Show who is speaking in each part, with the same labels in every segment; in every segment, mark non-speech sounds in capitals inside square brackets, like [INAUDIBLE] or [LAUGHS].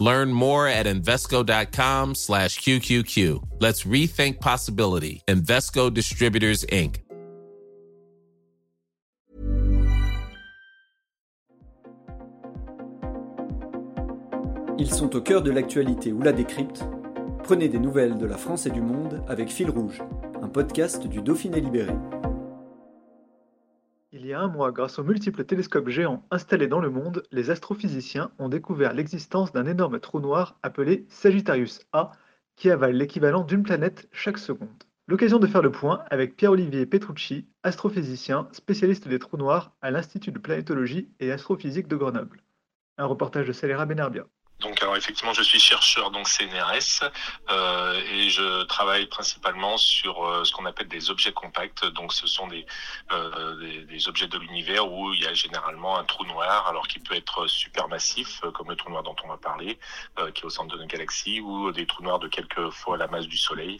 Speaker 1: Learn more at Invesco.com slash QQQ. Let's rethink possibility. Invesco Distributors, Inc.
Speaker 2: Ils sont au cœur de l'actualité ou la décrypte. Prenez des nouvelles de la France et du monde avec Fil Rouge, un podcast du Dauphiné Libéré.
Speaker 3: Il y a un mois, grâce aux multiples télescopes géants installés dans le monde, les astrophysiciens ont découvert l'existence d'un énorme trou noir appelé Sagittarius A, qui avale l'équivalent d'une planète chaque seconde. L'occasion de faire le point avec Pierre-Olivier Petrucci, astrophysicien, spécialiste des trous noirs à l'Institut de planétologie et astrophysique de Grenoble. Un reportage de Salera Benarbia.
Speaker 4: Donc alors effectivement je suis chercheur donc CNRS euh, et je travaille principalement sur euh, ce qu'on appelle des objets compacts. Donc ce sont des, euh, des, des, objets de l'univers où il y a généralement un trou noir alors qui peut être supermassif euh, comme le trou noir dont on va parler euh, qui est au centre de nos galaxies ou des trous noirs de quelques fois la masse du Soleil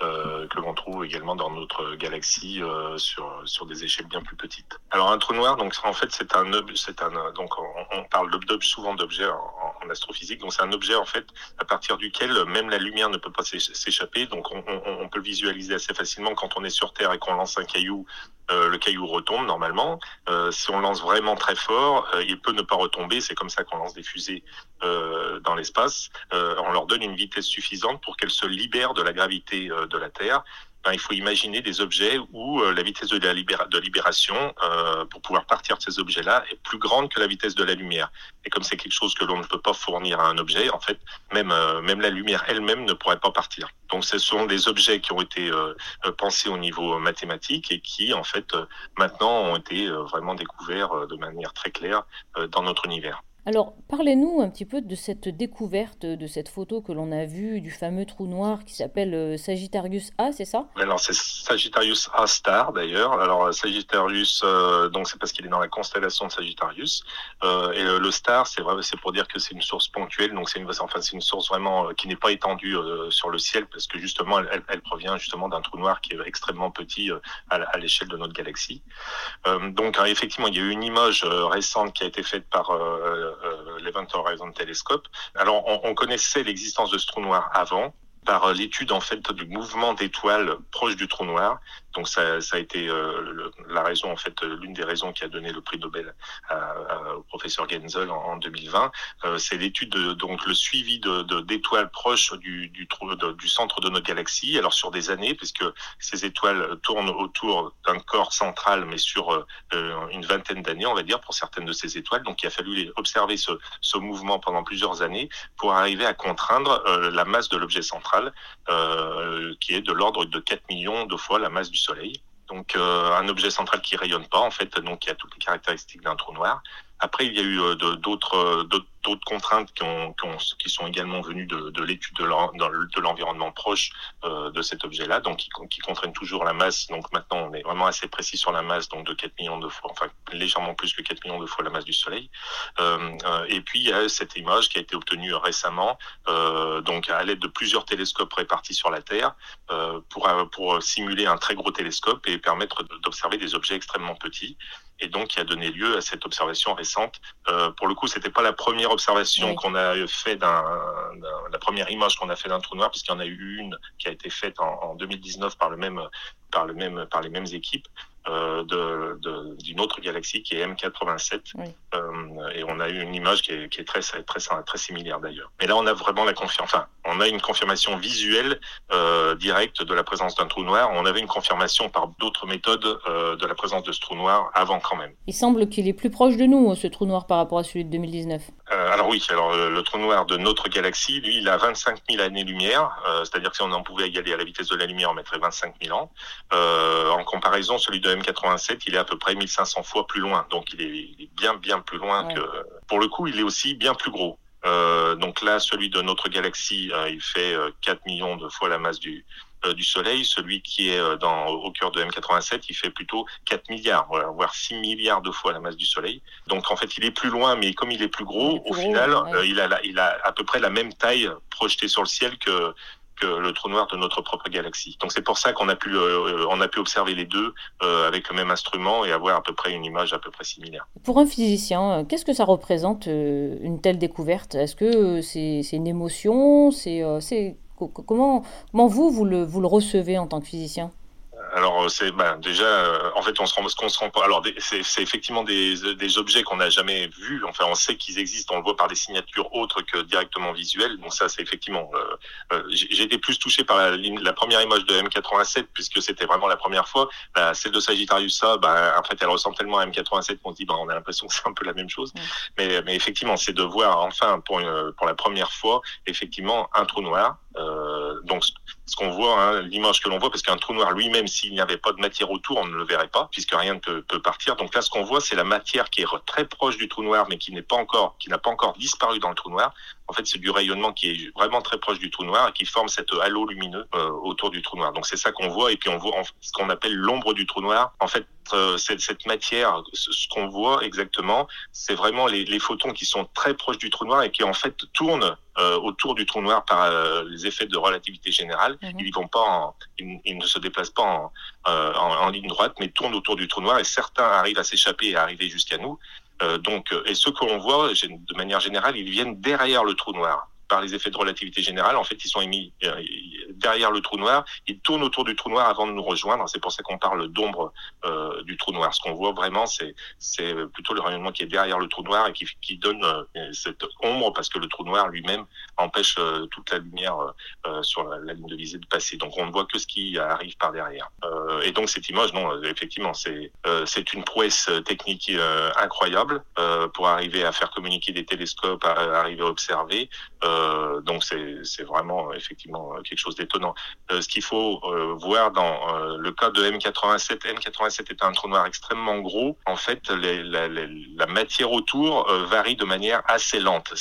Speaker 4: euh, que l'on trouve également dans notre galaxie sur sur des échelles bien plus petites. Alors un trou noir donc en fait c'est un c'est un donc on, on parle souvent d'objets en, en astrophysique donc c'est un objet en fait à partir duquel même la lumière ne peut pas s'échapper. Donc on, on, on, peut le visualiser assez facilement quand on est sur Terre et qu'on lance un caillou. Euh, le caillou retombe normalement. Euh, si on lance vraiment très fort, euh, il peut ne pas retomber. C'est comme ça qu'on lance des fusées euh, dans l'espace. Euh, on leur donne une vitesse suffisante pour qu'elles se libèrent de la gravité de la Terre ben, il faut imaginer des objets où euh, la vitesse de, la libération, euh, pour pouvoir partir de ces objets-là, est plus grande que la vitesse de la lumière. Et comme c'est quelque chose que l'on ne peut pas fournir à un objet, en fait, même, euh, même la lumière elle-même ne pourrait pas partir. Donc ce sont des objets qui ont été euh, euh, pensés au niveau mathématique et qui, en fait, maintenant ont été vraiment découverts de manière très claire dans notre univers.
Speaker 5: Alors, parlez-nous un petit peu de cette découverte, de cette photo que l'on a vue du fameux trou noir qui s'appelle euh, Sagittarius A, c'est ça?
Speaker 4: Alors, c'est Sagittarius A star d'ailleurs. Alors, Sagittarius, euh, donc c'est parce qu'il est dans la constellation de Sagittarius. Euh, et le star, c'est vrai, c'est pour dire que c'est une source ponctuelle. Donc, c'est une, source vraiment qui n'est pas étendue sur le ciel parce que justement, elle, provient justement d'un trou noir qui est extrêmement petit à, à l'échelle de notre galaxie. donc, effectivement, il y a eu une image récente qui a été faite par l'Event Horizon Telescope. Alors, on, on connaissait l'existence de ce trou noir avant, par l'étude en fait du mouvement d'étoiles proches du trou noir donc ça, ça a été euh, le, la raison, en fait, l'une des raisons qui a donné le prix Nobel à, à, au professeur Genzel en, en 2020. Euh, c'est l'étude, de, donc le suivi de, d'étoiles proches du, du, de, du centre de notre galaxie. Alors sur des années, puisque ces étoiles tournent autour d'un corps central, mais sur euh, une vingtaine d'années, on va dire, pour certaines de ces étoiles. Donc il a fallu observer ce, ce mouvement pendant plusieurs années pour arriver à contraindre euh, la masse de l'objet central, euh, qui est de l'ordre de 4 millions de fois la masse du Soleil. Donc euh, un objet central qui rayonne pas en fait, donc qui a toutes les caractéristiques d'un trou noir. Après, il y a eu euh, d'autres d'autres contraintes qui, ont, qui, ont, qui, sont également venues de, de l'étude de l'environnement proche euh, de cet objet-là, donc qui, qui, contraignent toujours la masse. Donc maintenant, on est vraiment assez précis sur la masse, donc de 4 millions de fois, enfin légèrement plus que 4 millions de fois la masse du Soleil. Euh, euh, et puis il y a cette image qui a été obtenue récemment, euh, donc à l'aide de plusieurs télescopes répartis sur la Terre, euh, pour, pour simuler un très gros télescope et permettre d'observer des objets extrêmement petits et donc qui a donné lieu à cette observation récente. Euh, pour le coup, c'était pas la première observation oui. qu'on a fait d'un, la première image qu'on a fait d'un trou noir, puisqu'il y en a eu une qui a été faite en, en 2019 par le même par le même par les mêmes équipes euh, de, d'une autre galaxie qui est M87 oui. euh, et on a eu une image qui est, qui est très, très similaire d'ailleurs. Mais là on a vraiment la confiance. Enfin, on a une confirmation visuelle euh, directe de la présence d'un trou noir. On avait une confirmation par d'autres méthodes de la présence de ce trou noir avant quand même.
Speaker 5: Il semble qu'il est plus proche de nous ce trou noir par rapport à celui de 2019.
Speaker 4: Euh, alors oui, alors le, le, trou noir de notre galaxie, lui, il a 25 000 années-lumière, euh, c'est-à-dire que si on en pouvait égaler à la vitesse de la lumière, on mettrait 25 000 ans. Euh, en comparaison, celui de M87, il est à peu près 1500 fois plus loin. Donc il est, il est bien, bien plus loin ouais. que... Pour le coup, il est aussi bien plus gros. donc là, celui de notre galaxie, il fait 4 millions de fois la masse du, du Soleil. Celui qui est dans, au cœur de M87, il fait plutôt 4 milliards, voire 6 milliards de fois la masse du Soleil. Donc en fait, il est plus loin, mais comme il est plus gros, au final, il, a il a à peu près la même taille projetée sur le ciel que le trou noir de notre propre galaxie. Donc c'est pour ça qu'on a pu euh, on a pu observer les deux euh, avec le même instrument et avoir à peu près une image à peu près similaire.
Speaker 5: Pour un physicien, euh, qu'est-ce que ça représente une telle découverte? Est-ce que c'est une émotion? C'est comment comment vous le vous le recevez en tant que physicien?
Speaker 4: Alors c'est ben, déjà euh, en fait on se rend qu'on se rend pas alors c'est effectivement des, des objets qu'on n'a jamais vus. Enfin on sait qu'ils existent on le voit par des signatures autres que directement visuelles. Donc ça c'est effectivement euh, euh j'ai été plus touché par la, la, première image de M87 puisque c'était vraiment la première fois. La, celle de Sagittarius A ben, en fait elle ressemble tellement à M87 qu'on se dit ben, on a l'impression que c'est un peu la même chose. Mais, mais effectivement c'est de voir enfin pour une, pour la première fois effectivement un trou noir euh, donc ce qu'on voit, hein, l'image que l'on voit, parce qu'un trou noir lui-même, s'il n'y avait pas de matière autour, on ne le verrait pas, puisque rien ne peut, partir. Donc là, ce qu'on voit, c'est la matière qui est très proche du trou noir, mais qui n'est pas encore, qui n'a pas encore disparu dans le trou noir. En fait, c'est du rayonnement qui est vraiment très proche du trou noir et qui forme cet halo lumineux euh, autour du trou noir. Donc c'est ça qu'on voit, et puis on voit ce qu'on appelle l'ombre du trou noir. En fait, euh, cette, cette, matière, ce, qu'on voit exactement, c'est vraiment les, les, photons qui sont très proches du trou noir et qui en fait tournent euh, autour du trou noir par euh, les effets de relativité générale. Mhm. Ils, vont pas en, ils, ne se déplacent pas en, en, en, ligne droite, mais tournent autour du trou noir et certains arrivent à s'échapper et à arriver jusqu'à nous. donc, et ceux que l'on voit, de manière générale, ils viennent derrière le trou noir par les effets de relativité générale. En fait, ils sont émis euh, derrière le trou noir. Ils tournent autour du trou noir avant de nous rejoindre. C'est pour ça qu'on parle d'ombre euh, du trou noir. Ce qu'on voit vraiment, c'est plutôt le rayonnement qui est derrière le trou noir et qui, donne euh, cette ombre parce que le trou noir lui-même empêche toute la lumière sur la, ligne de visée de passer. Donc on ne voit que ce qui arrive par derrière. et donc cette image, non, effectivement, c'est c'est une prouesse technique incroyable pour arriver à faire communiquer des télescopes, à, arriver à observer. Donc c'est vraiment euh, effectivement euh, quelque chose d'étonnant. ce qu'il faut voir dans le cas de M87, M87 est un trou noir extrêmement gros. En fait, les, la, la, matière autour varie de manière assez lente.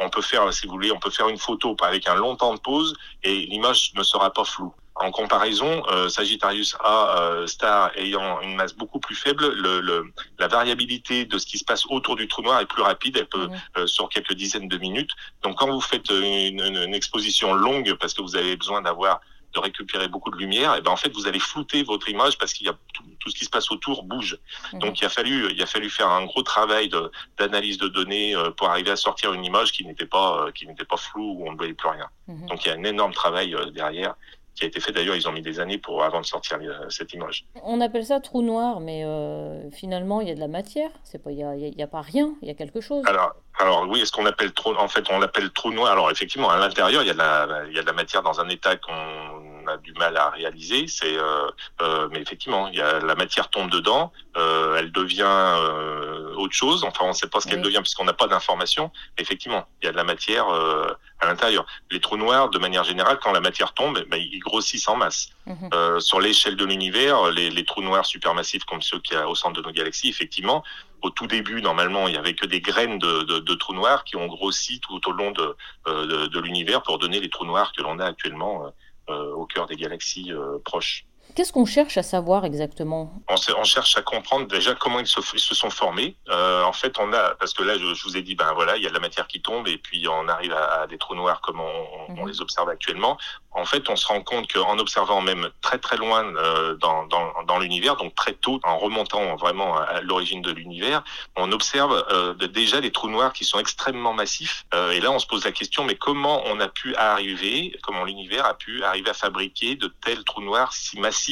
Speaker 4: On peut faire, si vous voulez, on peut faire une photo avec un long temps de pause et l'image ne sera pas floue. En comparaison, euh, Sagittarius A euh, star ayant une masse beaucoup plus faible, le, le, la variabilité de ce qui se passe autour du trou noir est plus rapide, elle peut euh, sur quelques dizaines de minutes. Donc quand vous faites une, une, exposition longue parce que vous avez besoin d'avoir de récupérer beaucoup de lumière, et ben en fait vous allez flouter votre image parce qu'il y a tout, ce qui se passe autour bouge. Donc il a fallu il a fallu faire un gros travail d'analyse de, données pour arriver à sortir une image qui n'était pas qui n'était pas floue où on ne voyait plus rien. Donc il y a un énorme travail derrière qui a été fait. D'ailleurs, ils ont mis des années pour avant de sortir euh, cette image.
Speaker 5: On appelle ça trou noir, mais euh, finalement, il y a de la matière. C'est pas, il y a, pas rien. Il y a quelque chose.
Speaker 4: Alors, alors oui, est-ce qu'on appelle trou En fait, on l'appelle trou noir? Alors effectivement, à l'intérieur, il y a de la, il y a de la matière dans un état qu'on a du mal à réaliser. C'est, euh, euh, mais effectivement, il y a la matière tombe dedans. Euh, elle devient euh, autre chose. Enfin, on ne sait pas ce qu'elle devient puisqu'on n'a pas d'informations. Effectivement, il y a de la matière euh, à l'intérieur. Les trous noirs, de manière générale, quand la matière tombe, ben, ils grossissent en masse. Mhm. Euh, sur l'échelle de l'univers, les, les, trous noirs supermassifs comme ceux qu'il y a au centre de nos galaxies, effectivement, au tout début, normalement, il y avait que des graines de, de, de trous noirs qui ont grossi tout au long de, de, de l'univers pour donner les trous noirs que l'on a actuellement au cœur des galaxies proches.
Speaker 5: Qu'est-ce qu'on cherche à savoir exactement?
Speaker 4: On, on, cherche à comprendre déjà comment ils se, ils se sont formés. Euh, en fait, on a parce que là, je, je, vous ai dit, ben voilà, il y a de la matière qui tombe et puis on arrive à, à des trous noirs comme on, on, mhm. les observe actuellement. En fait, on se rend compte qu'en observant même très très loin euh, dans, dans, dans l'univers, donc très tôt, en remontant vraiment à l'origine de l'univers, on observe euh, déjà des trous noirs qui sont extrêmement massifs. Et là, on se pose la question, mais comment on a pu arriver, comment l'univers a pu arriver à fabriquer de tels trous noirs si massifs?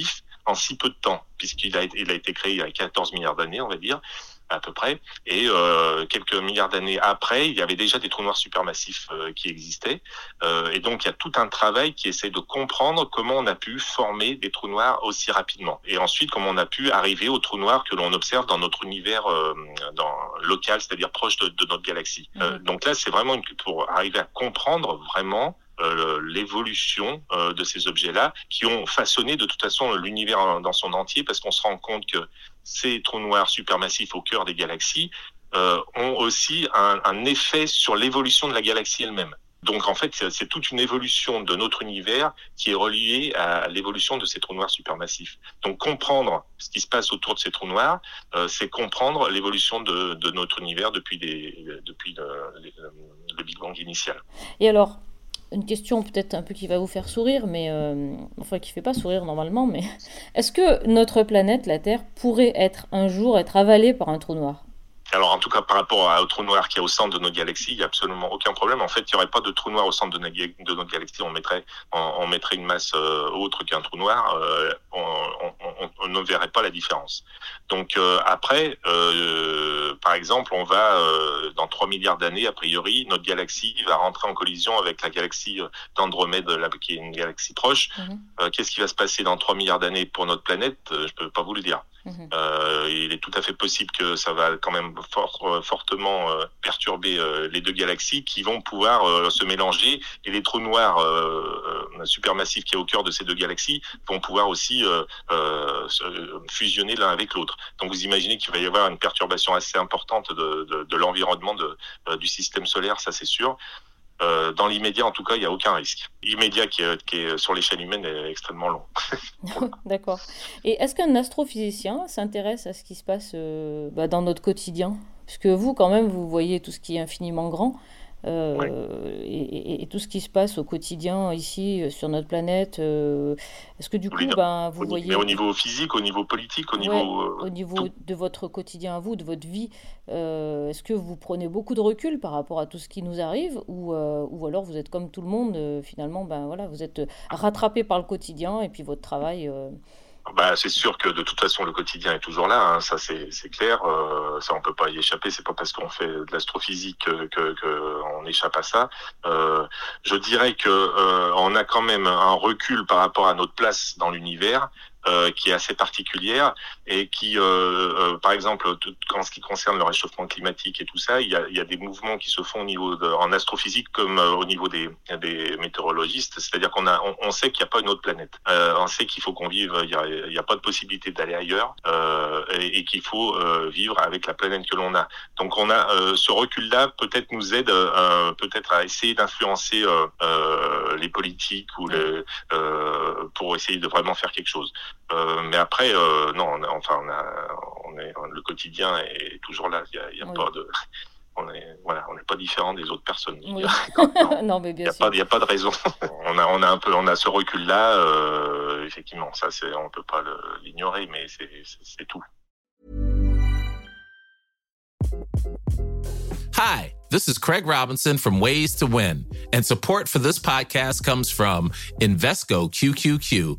Speaker 4: En si peu de temps, puisqu'il a, il a été créé il y a 14 milliards d'années, on va dire, à peu près. Et euh, quelques milliards d'années après, il y avait déjà des trous noirs supermassifs euh, qui existaient. Euh, et donc, il y a tout un travail qui essaie de comprendre comment on a pu former des trous noirs aussi rapidement. Et ensuite, comment on a pu arriver aux trous noirs que l'on observe dans notre univers dans, local, c'est-à-dire proche de, de, notre galaxie. Euh, donc là, c'est vraiment une, pour arriver à comprendre vraiment l'évolution euh, de ces objets-là, qui ont façonné de toute façon l'univers dans son entier, parce qu'on se rend compte que ces trous noirs supermassifs au cœur des galaxies ont aussi un, effet sur l'évolution de la galaxie elle-même. Donc en fait, c'est toute une évolution de notre univers qui est reliée à l'évolution de ces trous noirs supermassifs. Donc comprendre ce qui se passe autour de ces trous noirs, euh, c'est comprendre l'évolution de, notre univers depuis, depuis le, le, Big Bang initial.
Speaker 5: Et alors, une question peut-être un peu qui va vous faire sourire, mais euh, enfin qui fait pas sourire normalement, mais [LAUGHS] est-ce que notre planète, la Terre, pourrait être un jour être avalée par un trou noir?
Speaker 4: Alors en tout cas par rapport au trou noir qui est au centre de nos galaxies, il n'y a absolument aucun problème. En fait, il n'y aurait pas de trou noir au centre de, notre galaxie. On mettrait, on, mettrait une masse euh, autre qu'un trou noir. Euh, on, ne verrait pas la différence. Donc euh, après, euh, par exemple, on va dans 3 milliards d'années, a priori, notre galaxie va rentrer en collision avec la galaxie d'Andromède, qui est une galaxie proche. Mhm. Qu'est-ce qui va se passer dans 3 milliards d'années pour notre planète? Je peux pas vous le dire. Mhm. Euh, il est tout à fait possible que ça va quand même fort, euh, fortement euh, perturber euh, les deux galaxies qui vont pouvoir se mélanger et les trous noirs supermassifs qui est au cœur de ces deux galaxies vont pouvoir aussi fusionner l'un avec l'autre. Donc vous imaginez qu'il va y avoir une perturbation assez importante de, l'environnement du système solaire, ça c'est sûr. Euh, dans l'immédiat, en tout cas, il n'y a aucun risque. L'immédiat qui, qui est, sur l'échelle humaine est extrêmement long. [LAUGHS]
Speaker 5: D'accord. Et est-ce qu'un astrophysicien s'intéresse à ce qui se passe euh, bah, dans notre quotidien? Puisque vous, quand même, vous voyez tout ce qui est infiniment grand. Euh, et, tout ce qui se passe au quotidien ici euh, sur notre planète. Euh, est-ce que du coup, ben, vous voyez...
Speaker 4: Mais au niveau physique, au niveau politique, au niveau...
Speaker 5: au niveau de votre quotidien à vous, de votre vie, est-ce que vous prenez beaucoup de recul par rapport à tout ce qui nous arrive ou, ou alors vous êtes comme tout le monde, finalement, ben, voilà, vous êtes rattrapé par le quotidien et puis votre travail
Speaker 4: bah, c'est sûr que de toute façon le quotidien est toujours là, hein, ça c'est clair, euh, ça on peut pas y échapper. C'est pas parce qu'on fait de l'astrophysique que, que, on échappe à ça. Euh, je dirais que euh, on a quand même un recul par rapport à notre place dans l'univers euh, qui est assez particulière et qui, euh, euh, par exemple, tout, en ce qui concerne le réchauffement climatique et tout ça, il y a, il y a des mouvements qui se font au niveau de, en astrophysique comme au niveau des, des météorologistes, c'est-à-dire qu'on a, on, sait qu'il n'y a pas une autre planète, on sait qu'il faut qu'on vive, il n'y a, pas de possibilité d'aller ailleurs et, et qu'il faut vivre avec la planète que l'on a. Donc on a ce recul-là peut-être nous aide peut-être à essayer d'influencer les politiques ou les, pour essayer de vraiment faire quelque chose. Euh, mais après, euh, non, on a, enfin, on a, on est, le quotidien est toujours là. Il y a, y a oui. pas de, [LAUGHS] on est, voilà, on n'est pas différent des autres personnes.
Speaker 5: Oui. [LAUGHS] non, mais bien
Speaker 4: il
Speaker 5: sûr.
Speaker 4: Il n'y a pas de raison. [LAUGHS] on a, on a un peu, on a ce recul-là. Euh, effectivement, ça, c'est, on peut pas l'ignorer, mais c'est tout.
Speaker 1: Hi, this is Craig Robinson from Ways to Win, and support for this podcast comes from Invesco QQQ